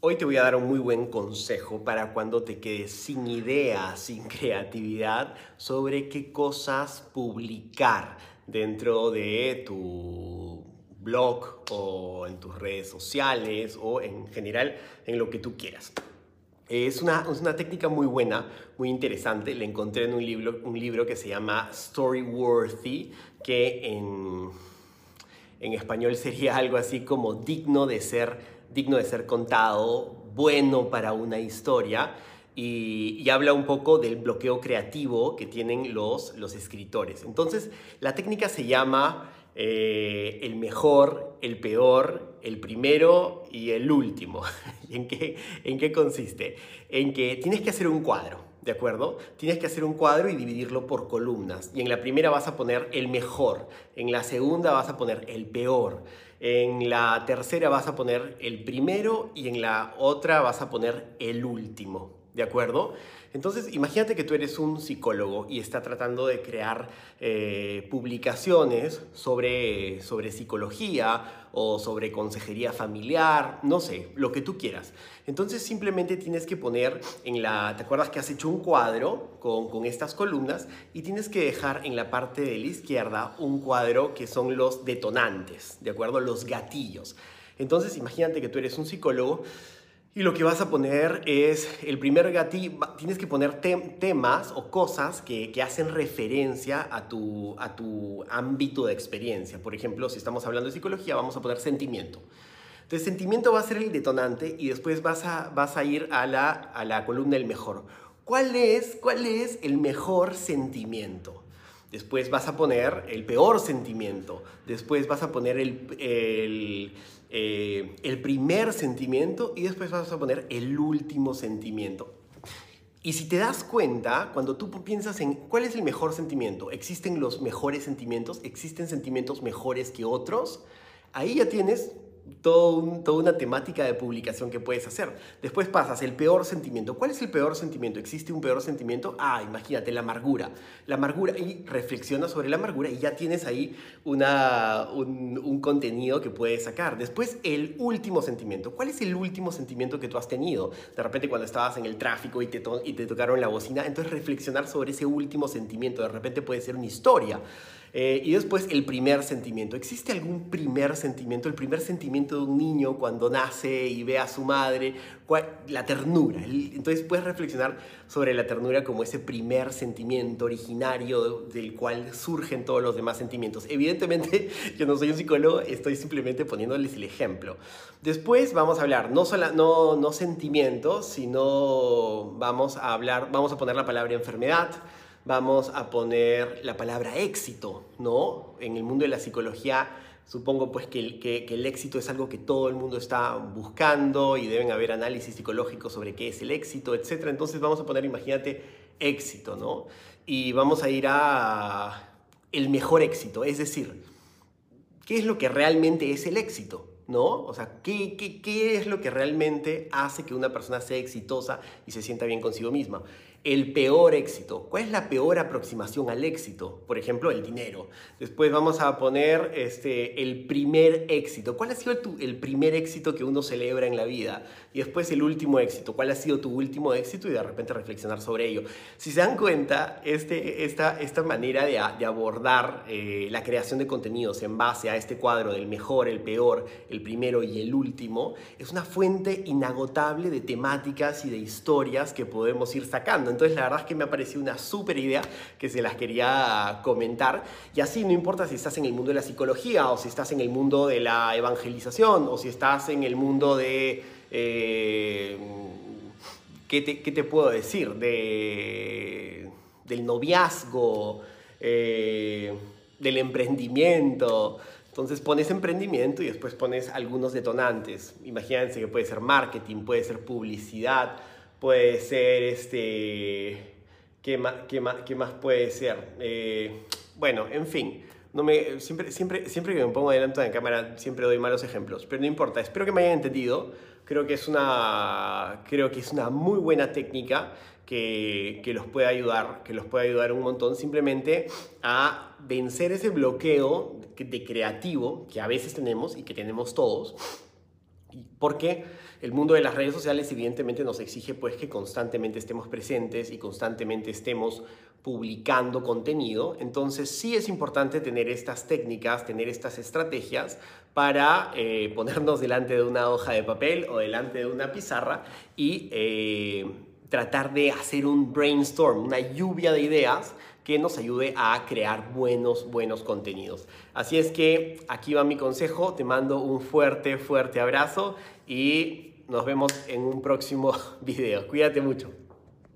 Hoy te voy a dar un muy buen consejo para cuando te quedes sin ideas, sin creatividad sobre qué cosas publicar dentro de tu blog o en tus redes sociales o en general en lo que tú quieras. Es una, es una técnica muy buena, muy interesante. La encontré en un libro, un libro que se llama Storyworthy, que en, en español sería algo así como digno de ser, digno de ser contado, bueno para una historia. Y, y, habla un poco del bloqueo creativo que tienen los, los escritores. Entonces, la técnica se llama eh, el mejor, el peor, el primero y el último. ¿Y en qué, en qué consiste? En que tienes que hacer un cuadro, ¿de acuerdo? Tienes que hacer un cuadro y dividirlo por columnas. Y en la primera vas a poner el mejor, en la segunda vas a poner el peor, en la tercera vas a poner el primero y en la otra vas a poner el último, ¿de acuerdo? Entonces, imagínate que tú eres un psicólogo y está tratando de crear eh, publicaciones sobre, sobre psicología o sobre consejería familiar, no sé, lo que tú quieras. Entonces simplemente tienes que poner en la, ¿te acuerdas que has hecho un cuadro con, con estas columnas? Y tienes que dejar en la parte de la izquierda un cuadro que son los detonantes, ¿de acuerdo? Gatillos. Entonces imagínate que tú eres un psicólogo y lo que vas a poner es el primer gatillo, tienes que poner temas o cosas que, que, hacen referencia a tu, a tu ámbito de experiencia. Por ejemplo, si estamos hablando de psicología, vamos a poner sentimiento. Entonces, sentimiento va a ser el detonante y después vas a, vas a ir a la, a la columna del mejor. ¿Cuál es, ¿Cuál es el mejor sentimiento? Después vas a poner el peor sentimiento. Después vas a poner el, eh, el primer sentimiento y después vas a poner el último sentimiento. Y si te das cuenta, cuando tú piensas en cuál es el mejor sentimiento, existen los mejores sentimientos, existen sentimientos mejores que otros, ahí ya tienes todo toda una temática de publicación que puedes hacer. Después pasas el peor sentimiento. ¿Cuál es el peor sentimiento? ¿Existe un peor sentimiento? Ah, imagínate, la amargura. La amargura, y reflexiona sobre la amargura y ya tienes ahí una, un, contenido que puedes sacar. Después, el último sentimiento. ¿Cuál es el último sentimiento que tú has tenido? De repente cuando estabas en el tráfico y te, y te tocaron la bocina, entonces reflexionar sobre ese último sentimiento. De repente puede ser una historia. Eh, y después el primer sentimiento. ¿Existe algún primer sentimiento? El primer sentimiento de un niño cuando nace y ve a su madre, la ternura. Entonces puedes reflexionar sobre la ternura como ese primer sentimiento originario del cual surgen todos los demás sentimientos. Evidentemente yo no soy un psicólogo, estoy simplemente poniéndoles el ejemplo. Después vamos a hablar no, solo, no, no sentimientos, sino vamos a hablar, vamos a poner la palabra enfermedad vamos a poner la palabra éxito, ¿no? En el mundo de la psicología supongo pues que, el éxito es algo que todo el mundo está buscando y deben haber análisis psicológicos sobre qué es el éxito, etc. Entonces vamos a poner, imagínate, éxito, ¿no? Y vamos a ir a el mejor éxito, es decir, ¿qué es lo que realmente es el éxito? ¿no? O sea, ¿qué, ¿qué, qué, es lo que realmente hace que una persona sea exitosa y se sienta bien consigo misma? El peor éxito. ¿Cuál es la peor aproximación al éxito? Por ejemplo, el dinero. Después vamos a poner este, el primer éxito. ¿Cuál ha sido el primer éxito que uno celebra en la vida? Y después el último éxito. ¿Cuál ha sido tu último éxito? Y de repente reflexionar sobre ello. Si se dan cuenta, este, esta, esta manera de, de abordar eh, la creación de contenidos en base a este cuadro del mejor, el peor, el primero y el último, es una fuente inagotable de temáticas y de historias que podemos ir sacando. Entonces la verdad es que me ha parecido una súper idea que se las quería comentar. Y así no importa si estás en el mundo de la psicología o si estás en el mundo de la evangelización o si estás en el mundo de... Eh, ¿qué, te, ¿qué, te, puedo decir? De, del noviazgo, eh, del emprendimiento. Entonces pones emprendimiento y después pones algunos detonantes. Imagínense que puede ser marketing, puede ser publicidad, puede ser este... ¿Qué más, qué más, qué más puede ser? Eh, bueno, en fin. No me, siempre, siempre, siempre que me pongo delante de la cámara siempre doy malos ejemplos, pero no importa, espero que me hayan entendido. Creo que es una, creo que es una muy buena técnica que, que, los puede ayudar, que los puede ayudar un montón simplemente a vencer ese bloqueo de creativo que a veces tenemos y que tenemos todos Porque el mundo de las redes sociales evidentemente nos exige pues que constantemente estemos presentes y constantemente estemos publicando contenido. Entonces sí es importante tener estas técnicas, tener estas estrategias para eh, ponernos delante de una hoja de papel o delante de una pizarra y eh, tratar de hacer un brainstorm, una lluvia de ideas que nos ayude a crear buenos, buenos contenidos. Así es que aquí va mi consejo, te mando un fuerte, fuerte abrazo y nos vemos en un próximo video. Cuídate mucho.